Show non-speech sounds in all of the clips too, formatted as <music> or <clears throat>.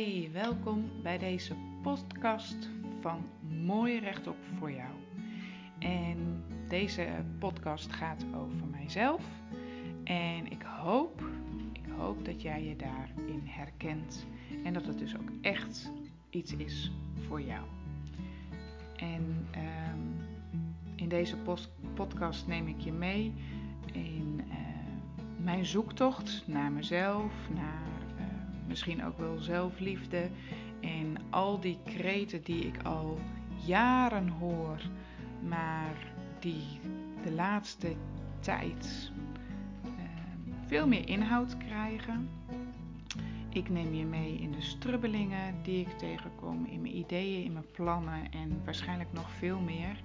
Hey, welkom bij deze podcast van Mooi Rechtop voor jou. En deze podcast gaat over mijzelf. En ik hoop, ik hoop dat jij je daarin herkent en dat het dus ook echt iets is voor jou. En ehm, in deze podcast neem ik je mee in uh, mijn zoektocht naar mezelf, naar misschien ook wel zelfliefde. En al die kreten die ik al jaren hoor, maar die de laatste tijd uh, veel meer inhoud krijgen. Ik neem je mee in de strubbelingen die ik tegenkom, in mijn ideeën, in mijn plannen en waarschijnlijk nog veel meer.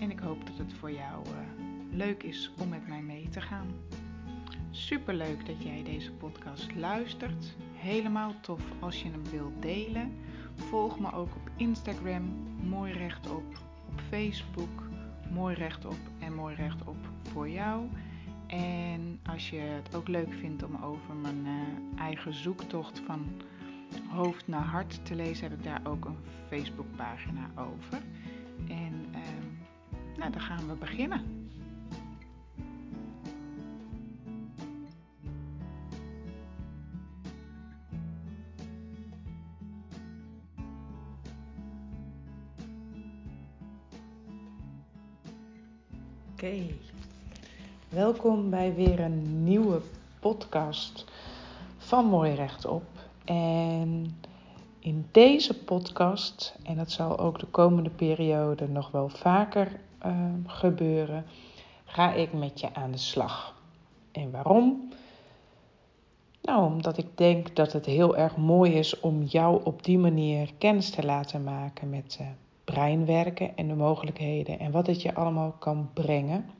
En ik hoop dat het voor jou uh, leuk is om met mij mee te gaan. Super leuk dat jij deze podcast luistert. Helemaal tof als je hem wilt delen. Volg me ook op Instagram, mooi rechtop, op Facebook, mooi rechtop en mooi rechtop voor jou. En als je het ook leuk vindt om over mijn uh, eigen zoektocht van hoofd naar hart te lezen, heb ik daar ook een Facebookpagina over. En uh, nou, dan gaan we beginnen. Oké, welkom bij weer een nieuwe podcast van Mooi Rechtop. En in deze podcast, en dat zal ook de komende periode nog wel vaker uh, gebeuren, ga ik met je aan de slag. En waarom? Nou, omdat ik denk dat het heel erg mooi is om jou op die manier kennis te laten maken met uh, brein werken en de mogelijkheden en wat het je allemaal kan brengen.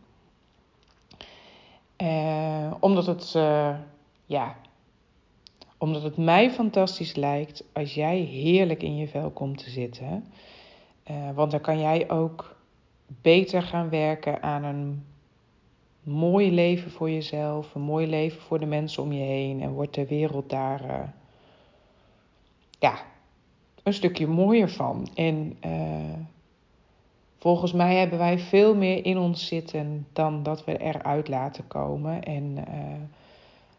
Uh, omdat het, uh, ja, omdat het mij fantastisch lijkt als jij heerlijk in je vel komt te zitten. Uh, want dan kan jij ook beter gaan werken aan een mooi leven voor jezelf, een mooi leven voor de mensen om je heen en wordt de wereld daar ja, een stukje mooier van. En uh, volgens mij hebben wij veel meer in ons zitten dan dat we eruit laten komen. En uh,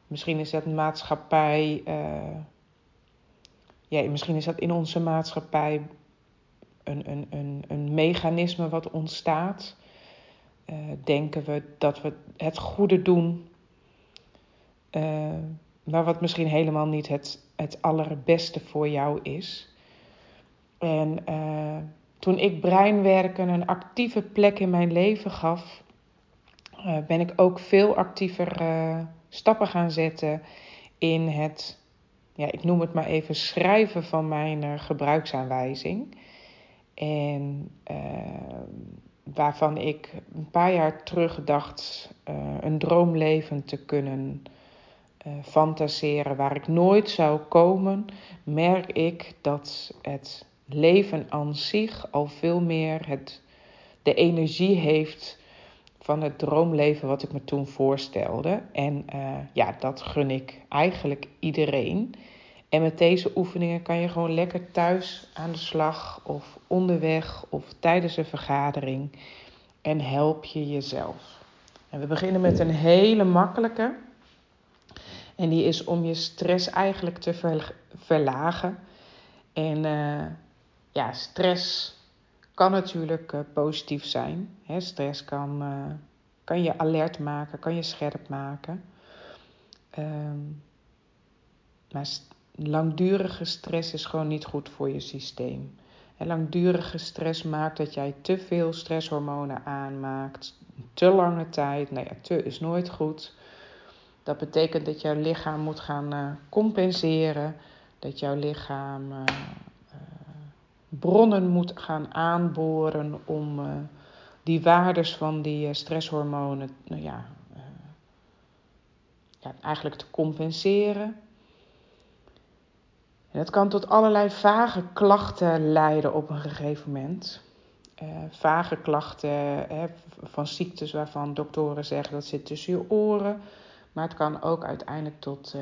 misschien is dat maatschappij. Uh, ja, misschien is dat in onze maatschappij een, een, een, een mechanisme wat ontstaat. denken we dat we het goede doen, maar wat misschien helemaal niet het, het allerbeste voor jou is. En uh, toen ik breinwerken een actieve plek in mijn leven gaf, uh, ben ik ook veel actiever uh, stappen gaan zetten in het, ja, ik noem het maar even, schrijven van mijn gebruiksaanwijzing. En waarvan ik een paar jaar terug dacht een droomleven te kunnen fantaseren waar ik nooit zou komen, merk ik dat het leven aan zich al veel meer het, de energie heeft van het droomleven wat ik me toen voorstelde. En uh, ja, dat gun ik eigenlijk iedereen. En met deze oefeningen kan je gewoon lekker thuis aan de slag of onderweg of tijdens een vergadering. En help je jezelf. En we beginnen met een hele makkelijke. En die is om je stress eigenlijk te verlagen. En uh, ja, stress kan natuurlijk uh, positief zijn. Hè? Stress kan, uh, kan je alert maken, kan je scherp maken. Um, maar langdurige stress is gewoon niet goed voor je systeem. En langdurige stress maakt dat jij te veel stresshormonen aanmaakt. Te lange tijd. Nou ja, te is nooit goed. Dat betekent dat jouw lichaam moet gaan uh, compenseren. Dat jouw lichaam bronnen moet gaan aanboren om uh, die waardes van die uh, stresshormonen nou ja, uh, ja, eigenlijk te compenseren. En dat kan tot allerlei vage klachten leiden op een gegeven moment. vage klachten van ziektes waarvan doktoren zeggen dat zit tussen je oren. Maar het kan ook uiteindelijk tot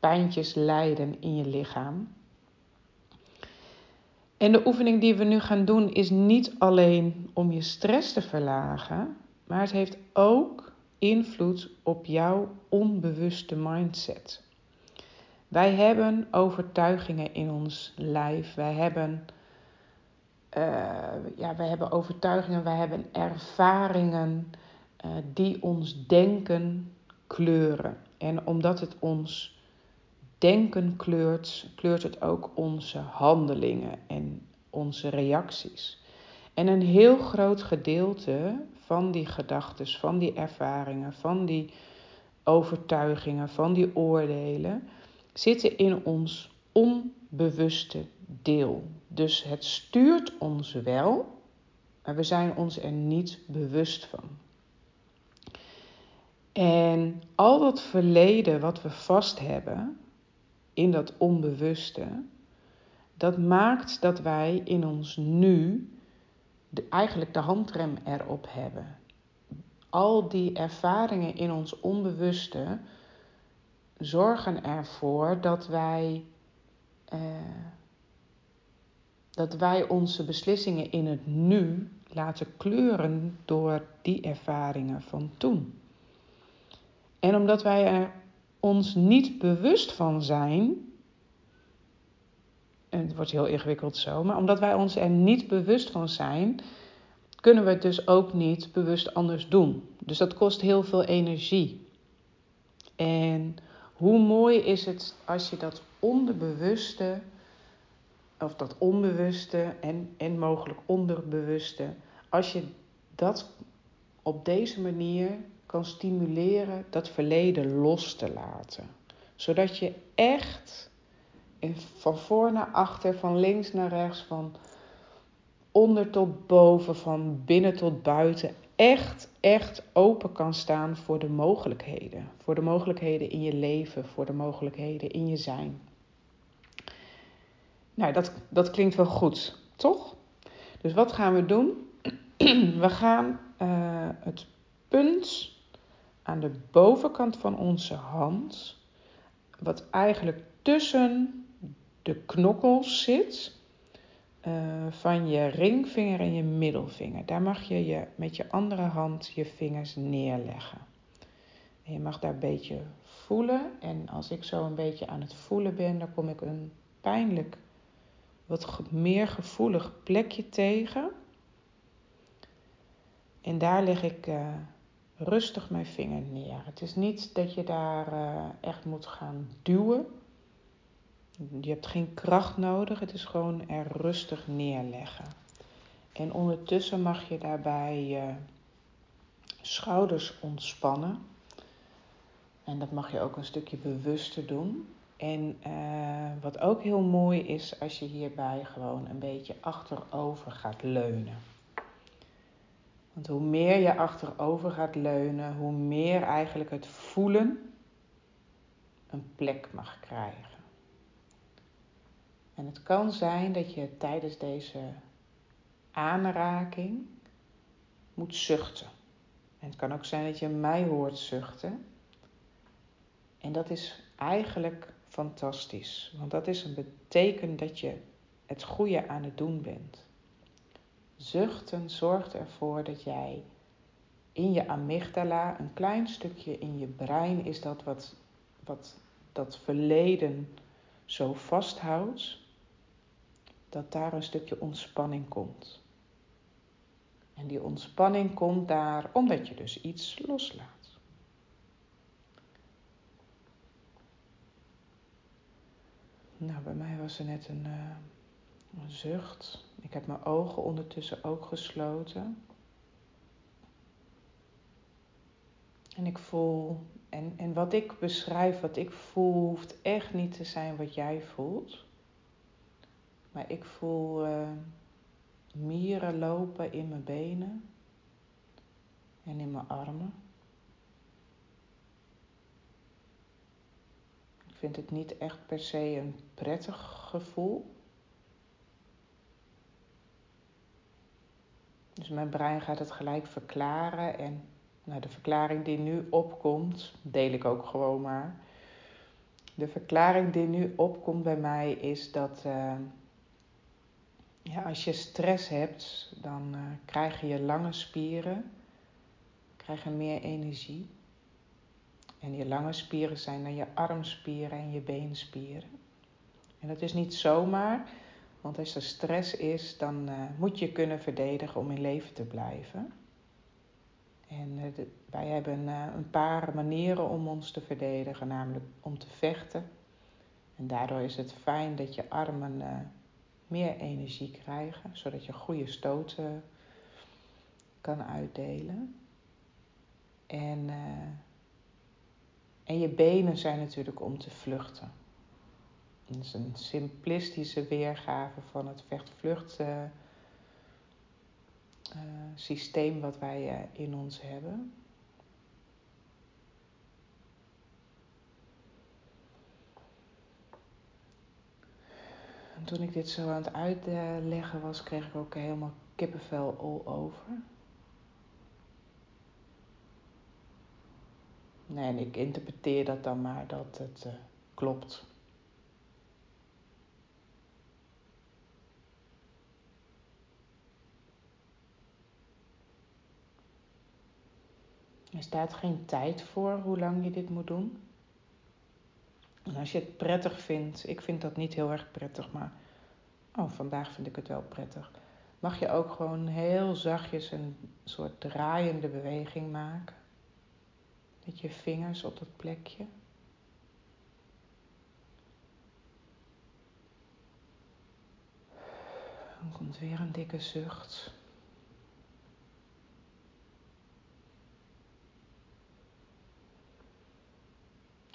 pijntjes leiden in je lichaam. En de oefening die we nu gaan doen is niet alleen om je stress te verlagen, maar het heeft ook invloed op jouw onbewuste mindset. Wij hebben overtuigingen in ons lijf. Wij hebben, uh, ja, wij hebben overtuigingen, wij hebben ervaringen uh, die ons denken kleuren. En omdat het ons denken kleurt, kleurt het ook onze handelingen en onze reacties. En een heel groot gedeelte van die gedachten, van die ervaringen, van die overtuigingen, van die oordelen, zitten in ons onbewuste deel. Dus het stuurt ons wel, maar we zijn ons er niet bewust van. En al dat verleden wat we vast hebben in dat onbewuste, dat maakt dat wij in ons nu eigenlijk de handrem erop hebben. Al die ervaringen in ons onbewuste zorgen ervoor dat wij, uh, dat wij onze beslissingen in het nu laten kleuren door die ervaringen van toen. En omdat wij er ons niet bewust van zijn, en het wordt heel ingewikkeld zo, maar omdat wij ons er niet bewust van zijn, kunnen we het dus ook niet bewust anders doen. Dus dat kost heel veel energie. En hoe mooi is het als je dat onderbewuste, of dat onbewuste en, en mogelijk onderbewuste, als je dat op deze manier kan stimuleren dat verleden los te laten. Zodat je echt van voor naar achter, van links naar rechts, van onder tot boven, van binnen tot buiten, echt, echt open kan staan voor de mogelijkheden. Voor de mogelijkheden in je leven, voor de mogelijkheden in je zijn. Nou, dat, dat klinkt wel goed, toch? Dus wat gaan we doen? <clears throat> We gaan uh, het punt aan de bovenkant van onze hand, wat eigenlijk tussen de knokkels zit, uh, van je ringvinger en je middelvinger. Daar mag je, je met je andere hand je vingers neerleggen. En je mag daar een beetje voelen. En als ik zo een beetje aan het voelen ben, dan kom ik een pijnlijk, wat meer gevoelig plekje tegen. En daar leg ik uh, rustig mijn vinger neer. Het is niet dat je daar uh, echt moet gaan duwen. Je hebt geen kracht nodig, het is gewoon er rustig neerleggen. En ondertussen mag je daarbij je schouders ontspannen. En dat mag je ook een stukje bewuster doen. En uh, wat ook heel mooi is, als je hierbij gewoon een beetje achterover gaat leunen. Want hoe meer je achterover gaat leunen, hoe meer eigenlijk het voelen een plek mag krijgen. En het kan zijn dat je tijdens deze aanraking moet zuchten. En het kan ook zijn dat je mij hoort zuchten. En dat is eigenlijk fantastisch, want dat is een beteken dat je het goede aan het doen bent. Zuchten zorgt ervoor dat jij in je amygdala, een klein stukje in je brein is dat wat, wat dat verleden zo vasthoudt, dat daar een stukje ontspanning komt. En die ontspanning komt daar omdat je dus iets loslaat. Nou, bij mij was er net een, uh, een zucht. Ik heb mijn ogen ondertussen ook gesloten. En ik voel, en, en wat ik beschrijf, wat ik voel, hoeft echt niet te zijn wat jij voelt. Maar ik voel uh, mieren lopen in mijn benen en in mijn armen. Ik vind het niet echt per se een prettig gevoel. Dus mijn brein gaat het gelijk verklaren. En nou, de verklaring die nu opkomt, deel ik ook gewoon maar. De verklaring die nu opkomt bij mij is dat. Uh, Ja, als je stress hebt, dan uh, krijg je lange spieren, krijgen meer energie. En je lange spieren zijn dan je armspieren en je beenspieren. En dat is niet zomaar, want als er stress is, dan uh, moet je kunnen verdedigen om in leven te blijven. En uh, wij hebben uh, een paar manieren om ons te verdedigen, namelijk om te vechten. En daardoor is het fijn dat je armen meer energie krijgen, zodat je goede stoten kan uitdelen. En, en je benen zijn natuurlijk om te vluchten. Dat is een simplistische weergave van het vecht-vlucht uh, systeem wat wij uh, in ons hebben. En toen ik dit zo aan het uitleggen was, kreeg ik ook helemaal kippenvel all over. Nee, en ik interpreteer dat dan maar dat het klopt. Er staat geen tijd voor hoe lang je dit moet doen. En als je het prettig vindt, ik vind dat niet heel erg prettig, maar oh, vandaag vind ik het wel prettig. Mag je ook gewoon heel zachtjes een soort draaiende beweging maken. Met je vingers op dat plekje. Dan komt weer een dikke zucht.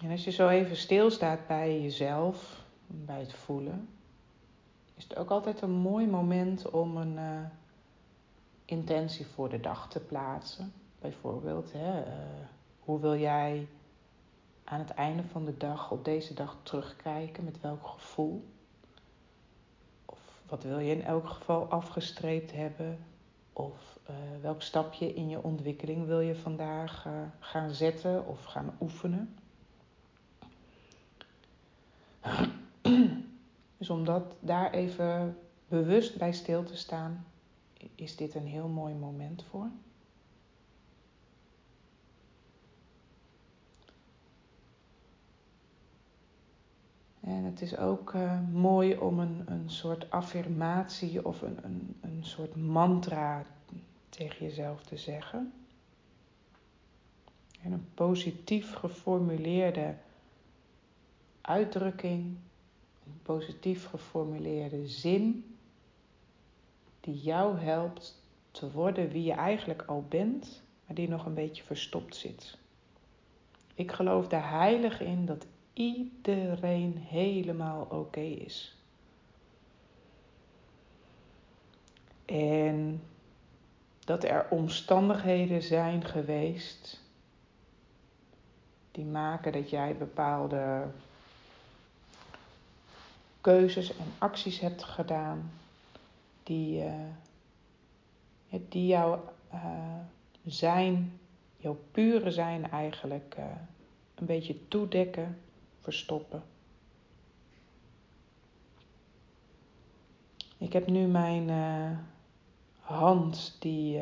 En als je zo even stilstaat bij jezelf, bij het voelen, is het ook altijd een mooi moment om een uh, intentie voor de dag te plaatsen. Bijvoorbeeld, hè, uh, hoe wil jij aan het einde van de dag op deze dag terugkijken? Met welk gevoel? Of wat wil je in elk geval afgestreept hebben? Of uh, welk stapje in je ontwikkeling wil je vandaag gaan zetten of gaan oefenen? <clears throat> Dus om dat daar even bewust bij stil te staan, is dit een heel mooi moment voor. En het is ook uh, mooi om een, een soort affirmatie of een, een, een soort mantra tegen jezelf te zeggen. En een positief geformuleerde uitdrukking, een positief geformuleerde zin die jou helpt te worden wie je eigenlijk al bent, maar die nog een beetje verstopt zit. Ik geloof daar heilig in dat iedereen helemaal oké is. En dat er omstandigheden zijn geweest die maken dat jij bepaalde keuzes en acties hebt gedaan die, uh, die jouw uh, zijn, jouw pure zijn eigenlijk uh, een beetje toedekken, verstoppen. Ik heb nu mijn hand die,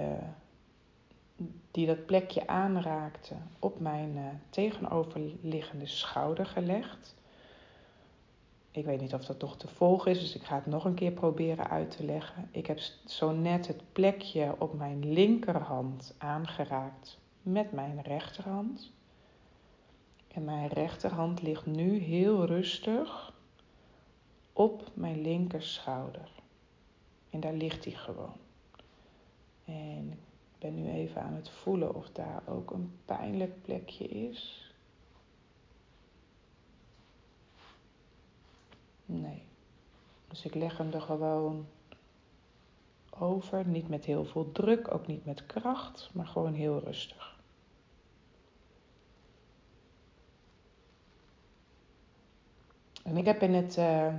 die dat plekje aanraakte op mijn tegenoverliggende schouder gelegd. Ik weet niet of dat nog te volgen is, dus ik ga het nog een keer proberen uit te leggen. Ik heb zo net het plekje op mijn linkerhand aangeraakt met mijn rechterhand. En mijn rechterhand ligt nu heel rustig op mijn linkerschouder. En daar ligt hij gewoon. En ik ben nu even aan het voelen of daar ook een pijnlijk plekje is. Nee. Dus ik leg hem er gewoon over. Niet met heel veel druk, ook niet met kracht, maar gewoon heel rustig. En ik heb in het. Uh,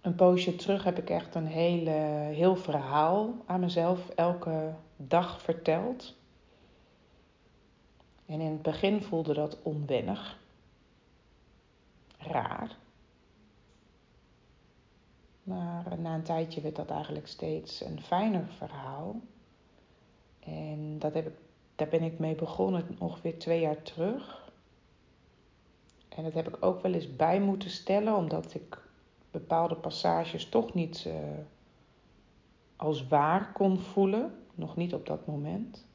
een poosje terug heb ik echt een hele, heel verhaal aan mezelf elke dag verteld. En in het begin voelde dat onwennig raar. Maar na een tijdje werd dat eigenlijk steeds een fijner verhaal. En dat heb ik, daar ben ik mee begonnen ongeveer twee jaar terug. En dat heb ik ook wel eens bij moeten stellen, omdat ik bepaalde passages toch niet uh, als waar kon voelen. Nog niet op dat moment.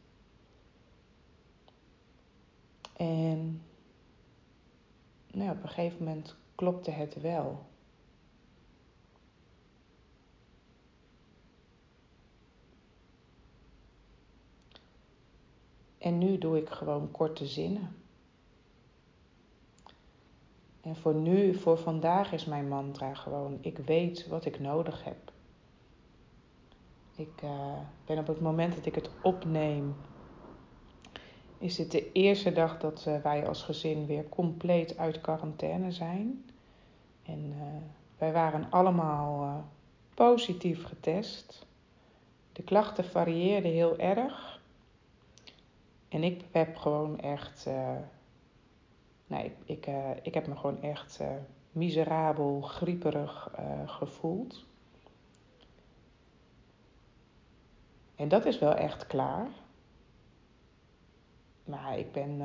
En nou, op een gegeven moment klopte het wel. En nu doe ik gewoon korte zinnen. En voor nu, voor vandaag is mijn mantra gewoon: ik weet wat ik nodig heb. Ik uh, ben op het moment dat ik het opneem, is dit de eerste dag dat uh, wij als gezin weer compleet uit quarantaine zijn. En uh, wij waren allemaal positief getest. De klachten varieerden heel erg. En ik heb gewoon echt. Nee, ik, ik, ik heb me gewoon echt miserabel, grieperig gevoeld. En dat is wel echt klaar. Maar ik ben.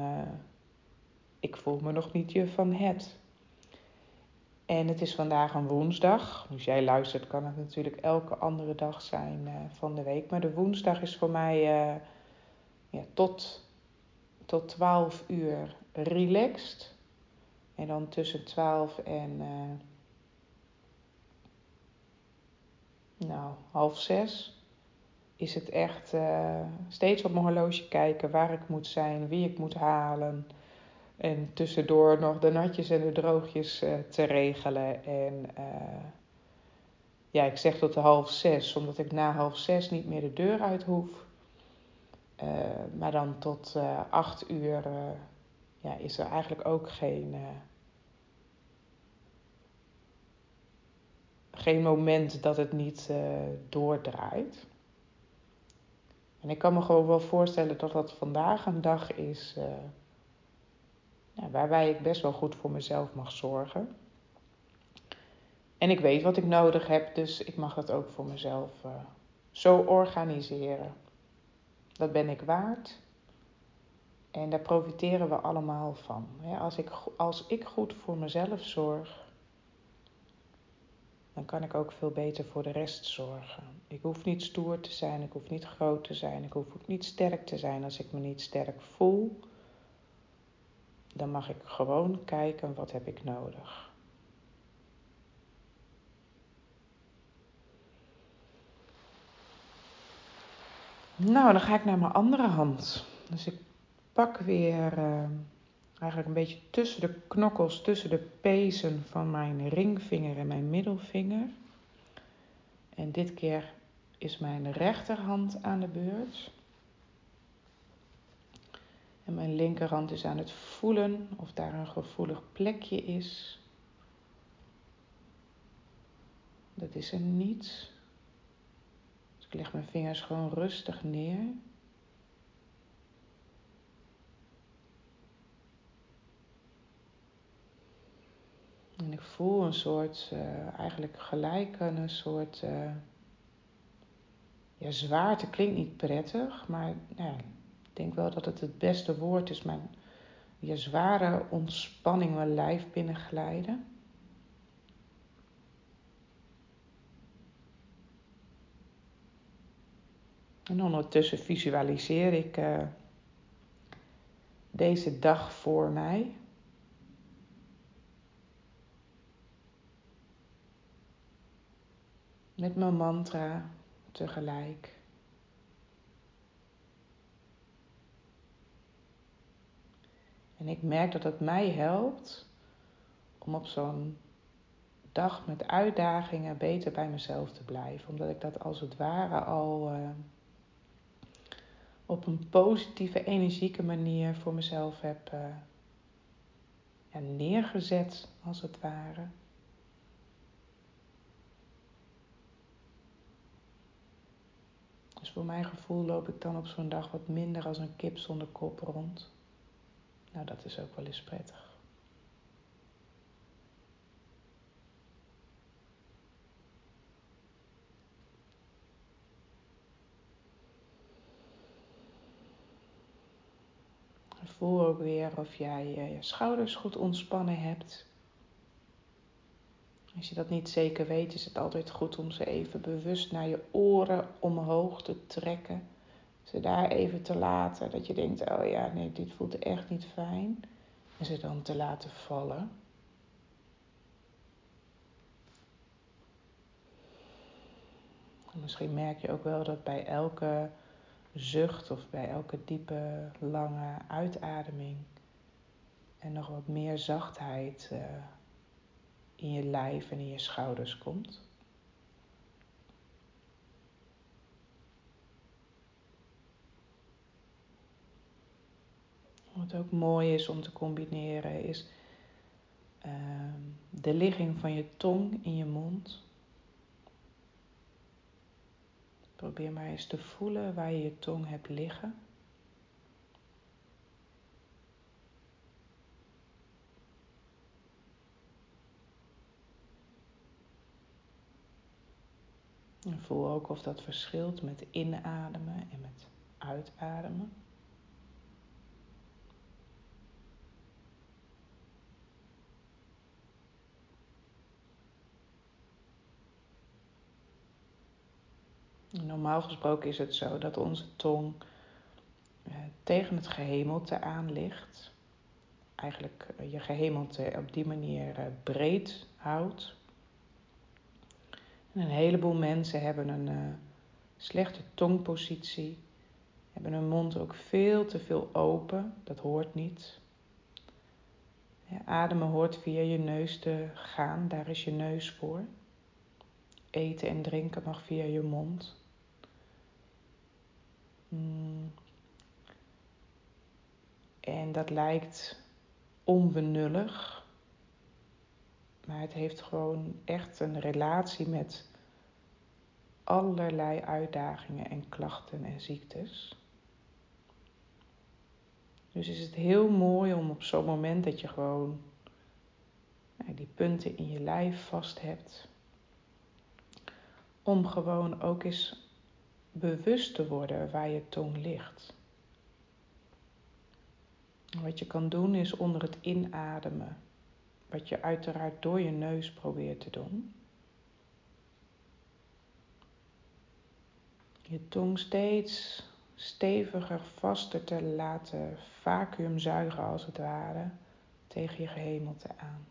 ik voel me nog niet je van het. En het is vandaag een woensdag. Dus jij luistert, kan het natuurlijk elke andere dag zijn van de week. Maar de woensdag is voor mij ja, tot, tot 12 uur relaxed. En dan tussen 12 en nou, half zes is het echt uh, steeds op mijn horloge kijken waar ik moet zijn, wie ik moet halen. En tussendoor nog de natjes en de droogjes uh, te regelen. En ja, ik zeg tot half zes, omdat ik na half zes niet meer de deur uit hoef. Maar dan tot acht uur ja, is er eigenlijk ook geen, geen moment dat het niet doordraait. En ik kan me gewoon wel voorstellen dat dat vandaag een dag is ja, waarbij ik best wel goed voor mezelf mag zorgen. En ik weet wat ik nodig heb, dus ik mag dat ook voor mezelf zo organiseren. Dat ben ik waard. En daar profiteren we allemaal van. Als ik, als ik goed voor mezelf zorg, dan kan ik ook veel beter voor de rest zorgen. Ik hoef niet stoer te zijn, ik hoef niet groot te zijn, ik hoef ook niet sterk te zijn. Als ik me niet sterk voel, dan mag ik gewoon kijken wat heb ik nodig. Nou, dan ga ik naar mijn andere hand. Dus ik pak weer uh, eigenlijk een beetje tussen de knokkels, tussen de pezen van mijn ringvinger en mijn middelvinger. En dit keer is mijn rechterhand aan de beurt. En mijn linkerhand is aan het voelen of daar een gevoelig plekje is. Dat is er niet. Ik leg mijn vingers gewoon rustig neer. En ik voel een soort, uh, eigenlijk gelijk een soort, uh, ja, zwaarte klinkt niet prettig, maar ja, ik denk wel dat het het beste woord is. Mijn ja, zware ontspanning mijn lijf binnenglijden. En ondertussen visualiseer ik uh, deze dag voor mij. Met mijn mantra tegelijk. En ik merk dat het mij helpt om op zo'n dag met uitdagingen beter bij mezelf te blijven. Omdat ik dat als het ware al. Uh, op een positieve, energieke manier voor mezelf heb ja, neergezet, als het ware. voor mijn gevoel loop ik dan op zo'n dag wat minder als een kip zonder kop rond. Nou, dat is ook wel eens prettig. Voel ook weer of jij eh, je schouders goed ontspannen hebt. Als je dat niet zeker weet, is het altijd goed om ze even bewust naar je oren omhoog te trekken. Ze daar even te laten, dat je denkt, oh ja, nee, dit voelt echt niet fijn. En ze dan te laten vallen. misschien merk je ook wel dat bij elke zucht of bij elke diepe, lange uitademing en nog wat meer zachtheid uh, in je lijf en in je schouders komt. Wat ook mooi is om te combineren is uh, de ligging van je tong in je mond. Probeer maar eens te voelen waar je je tong hebt liggen. Voel ook of dat verschilt met inademen en met uitademen. Normaal gesproken is het zo dat onze tong eh, tegen het gehemelte aan ligt. Eigenlijk eh, je gehemelte op die manier eh, breed houdt. En een heleboel mensen hebben een uh, slechte tongpositie, hebben hun mond ook veel te veel open. Dat hoort niet. Ja, ademen hoort via je neus te gaan, daar is je neus voor. Eten en drinken mag via je mond. Hmm. En dat lijkt onbenullig, maar het heeft gewoon echt een relatie met allerlei uitdagingen en klachten en ziektes. Dus is het heel mooi om op zo'n moment dat je gewoon die punten in je lijf vast hebt, om gewoon ook eens bewust te worden waar je tong ligt. Wat je kan doen is onder het inademen, wat je uiteraard door je neus probeert te doen. Je tong steeds steviger, vaster te laten vacuümzuigen als het ware tegen je gehemelte aan.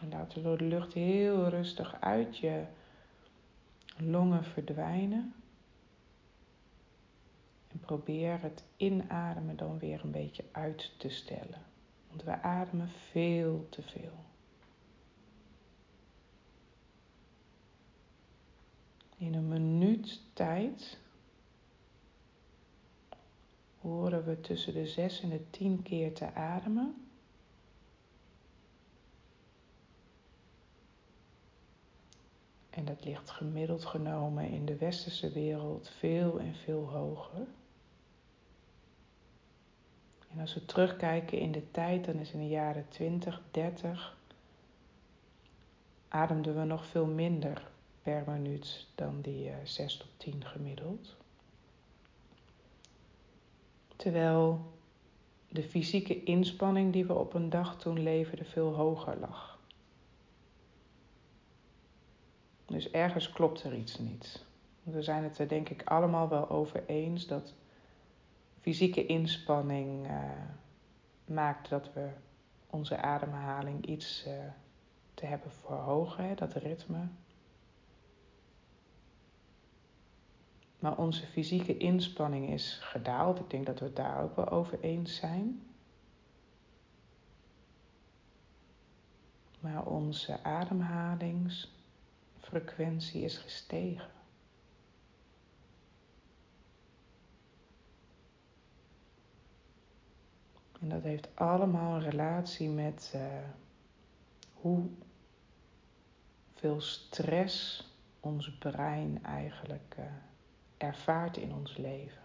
En laat de lucht heel rustig uit je longen verdwijnen. Probeer het inademen dan weer een beetje uit te stellen. Want we ademen veel te veel. In een minuut tijd horen we tussen de 6 en de 10 keer te ademen. En dat ligt gemiddeld genomen in de westerse wereld veel en veel hoger. En als we terugkijken in de tijd, dan is in de jaren 20, 30 ademden we nog veel minder per minuut dan die uh, 6 tot 10 gemiddeld. Terwijl de fysieke inspanning die we op een dag toen leverden veel hoger lag. Dus ergens klopt er iets niet. We zijn het er denk ik allemaal wel over eens dat fysieke inspanning uh, maakt dat we onze ademhaling iets uh, te hebben verhogen, dat ritme. Maar onze fysieke inspanning is gedaald. Ik denk dat we het daar ook wel over eens zijn. Maar onze ademhalings frequentie is gestegen. En dat heeft allemaal een relatie met uh, hoe veel stress ons brein eigenlijk uh, ervaart in ons leven.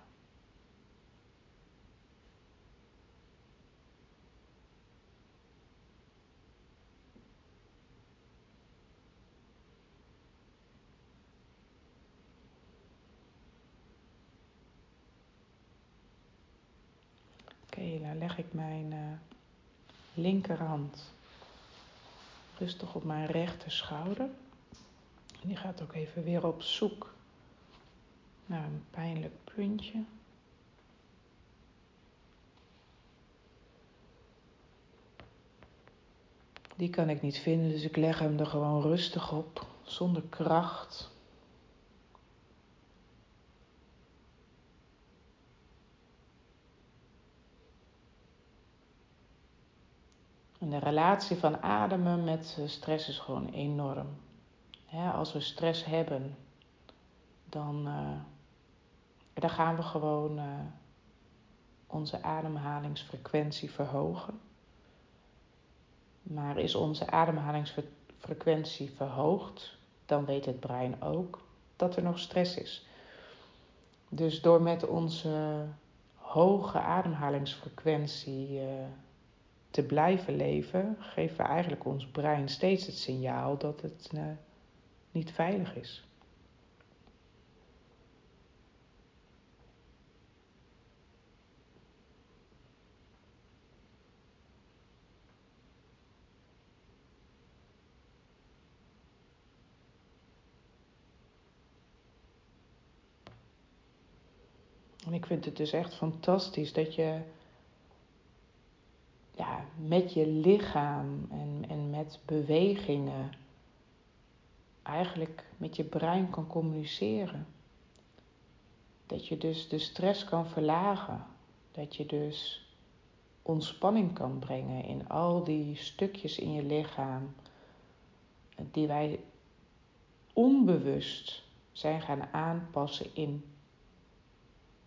leg ik mijn uh, linkerhand rustig op mijn rechter schouder. En die gaat ook even weer op zoek naar een pijnlijk puntje. Die kan ik niet vinden, dus ik leg hem er gewoon rustig op, zonder kracht. De relatie van ademen met stress is gewoon enorm. als we stress hebben, dan, uh, dan gaan we gewoon uh, onze ademhalingsfrequentie verhogen. Maar is onze ademhalingsfrequentie verhoogd, dan weet het brein ook dat er nog stress is. Dus door met onze hoge ademhalingsfrequentie te blijven leven, geven we eigenlijk ons brein steeds het signaal dat het uh, niet veilig is. En ik vind het dus echt fantastisch dat je ja, met je lichaam en, en met bewegingen eigenlijk met je brein kan communiceren. Dat je dus de stress kan verlagen. Dat je dus ontspanning kan brengen in al die stukjes in je lichaam die wij onbewust zijn gaan aanpassen in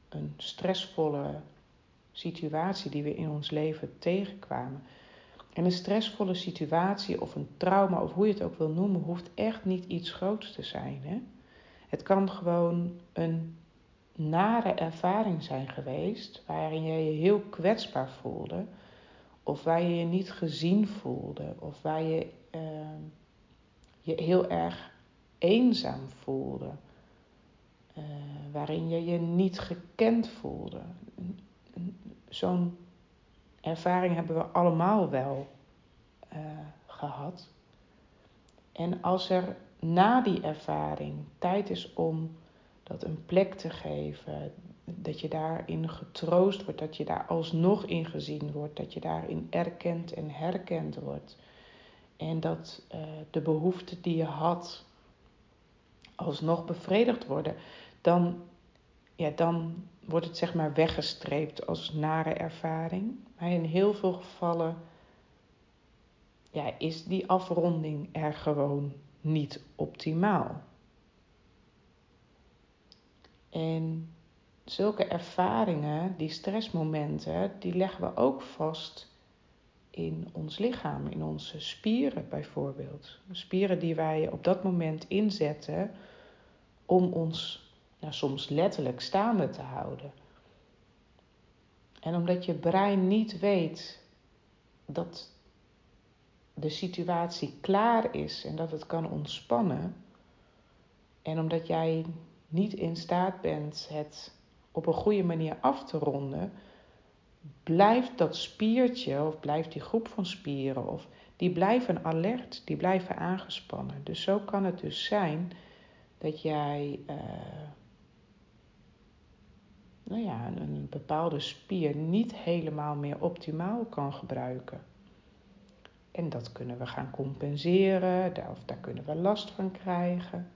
een stressvolle situatie die we in ons leven tegenkwamen. En een stressvolle situatie of een trauma, of hoe je het ook wil noemen, hoeft echt niet iets groots te zijn. Hè? Het kan gewoon een nare ervaring zijn geweest waarin je je heel kwetsbaar voelde, of waar je je niet gezien voelde, of waar je uh, je heel erg eenzaam voelde, uh, waarin je je niet gekend voelde zo'n ervaring hebben we allemaal wel uh, gehad. En als er na die ervaring tijd is om dat een plek te geven, dat je daarin getroost wordt, dat je daar alsnog in gezien wordt, dat je daarin erkend en herkend wordt. En dat uh, de behoeften die je had alsnog bevredigd worden, dan, ja, dan wordt het zeg maar weggestreept als nare ervaring. Maar in heel veel gevallen ja, is die afronding er gewoon niet optimaal. En zulke ervaringen, die stressmomenten, die leggen we ook vast in ons lichaam, in onze spieren bijvoorbeeld. Spieren die wij op dat moment inzetten om ons nou, soms letterlijk staande te houden. En omdat je brein niet weet dat de situatie klaar is en dat het kan ontspannen, en omdat jij niet in staat bent het op een goede manier af te ronden, blijft dat spiertje of blijft die groep van spieren of die blijven alert, die blijven aangespannen. Dus zo kan het dus zijn dat jij uh, nou ja, een bepaalde spier niet helemaal meer optimaal kan gebruiken. En dat kunnen we gaan compenseren, of daar kunnen we last van krijgen.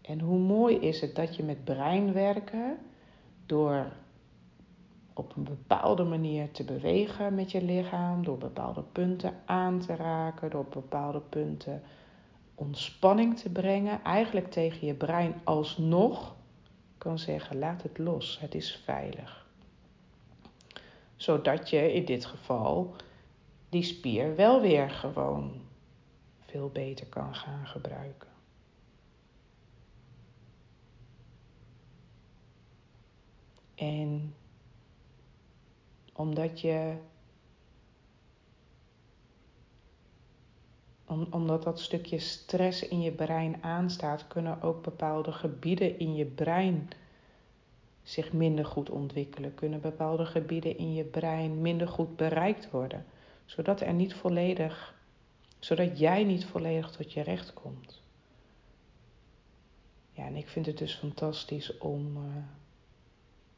En hoe mooi is het dat je met brein werken door op een bepaalde manier te bewegen met je lichaam, door bepaalde punten aan te raken, door bepaalde punten ontspanning te brengen, eigenlijk tegen je brein alsnog kan zeggen: laat het los, het is veilig. Zodat je in dit geval die spier wel weer gewoon veel beter kan gaan gebruiken. En omdat je omdat dat stukje stress in je brein aanstaat, kunnen ook bepaalde gebieden in je brein zich minder goed ontwikkelen? Kunnen bepaalde gebieden in je brein minder goed bereikt worden? Zodat er niet volledig, zodat jij niet volledig tot je recht komt. Ja, en ik vind het dus fantastisch om, uh,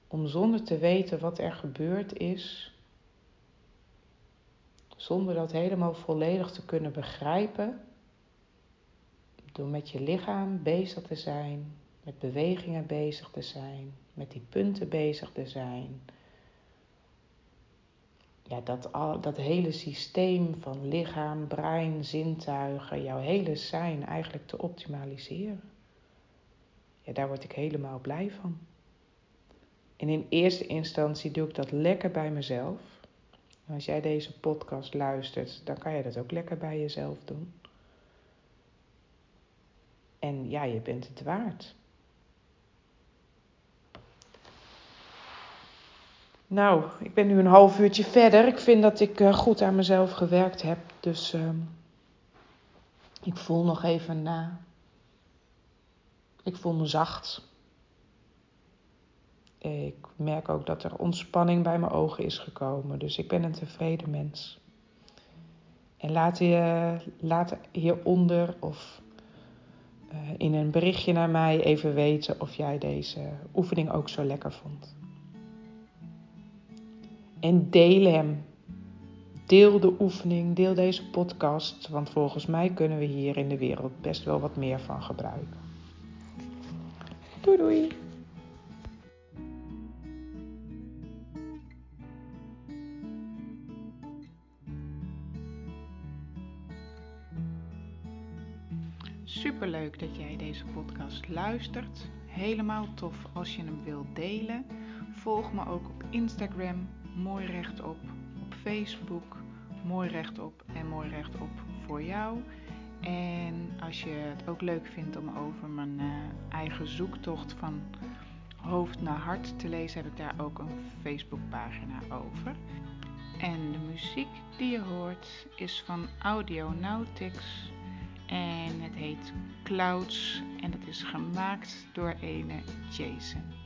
om zonder te weten wat er gebeurd is, zonder dat helemaal volledig te kunnen begrijpen, door met je lichaam bezig te zijn, met bewegingen bezig te zijn, met die punten bezig te zijn. Ja, dat, al, dat hele systeem van lichaam, brein, zintuigen, jouw hele zijn eigenlijk te optimaliseren. Ja, daar word ik helemaal blij van. En in eerste instantie doe ik dat lekker bij mezelf. Als jij deze podcast luistert, dan kan je dat ook lekker bij jezelf doen. En ja, je bent het waard. Nou, ik ben nu een half uurtje verder. Ik vind dat ik uh, goed aan mezelf gewerkt heb. Dus uh, ik voel nog even na. Ik voel me zacht. Ik merk ook dat er ontspanning bij mijn ogen is gekomen. Dus ik ben een tevreden mens. En laat, je, laat hieronder of uh, in een berichtje naar mij even weten of jij deze oefening ook zo lekker vond. En deel hem. Deel de oefening, deel deze podcast, want volgens mij kunnen we hier in de wereld best wel wat meer van gebruiken. Doei doei! Superleuk dat jij deze podcast luistert. Helemaal tof als je hem wilt delen. Volg me ook op Instagram Mooi Rechtop, op Facebook Mooi Rechtop en Mooi Rechtop voor jou. En als je het ook leuk vindt om over mijn uh, eigen zoektocht van hoofd naar hart te lezen, heb ik daar ook een Facebookpagina over. En de muziek die je hoort is van Audionautics en het heet Clouds en het is gemaakt door ene Jason.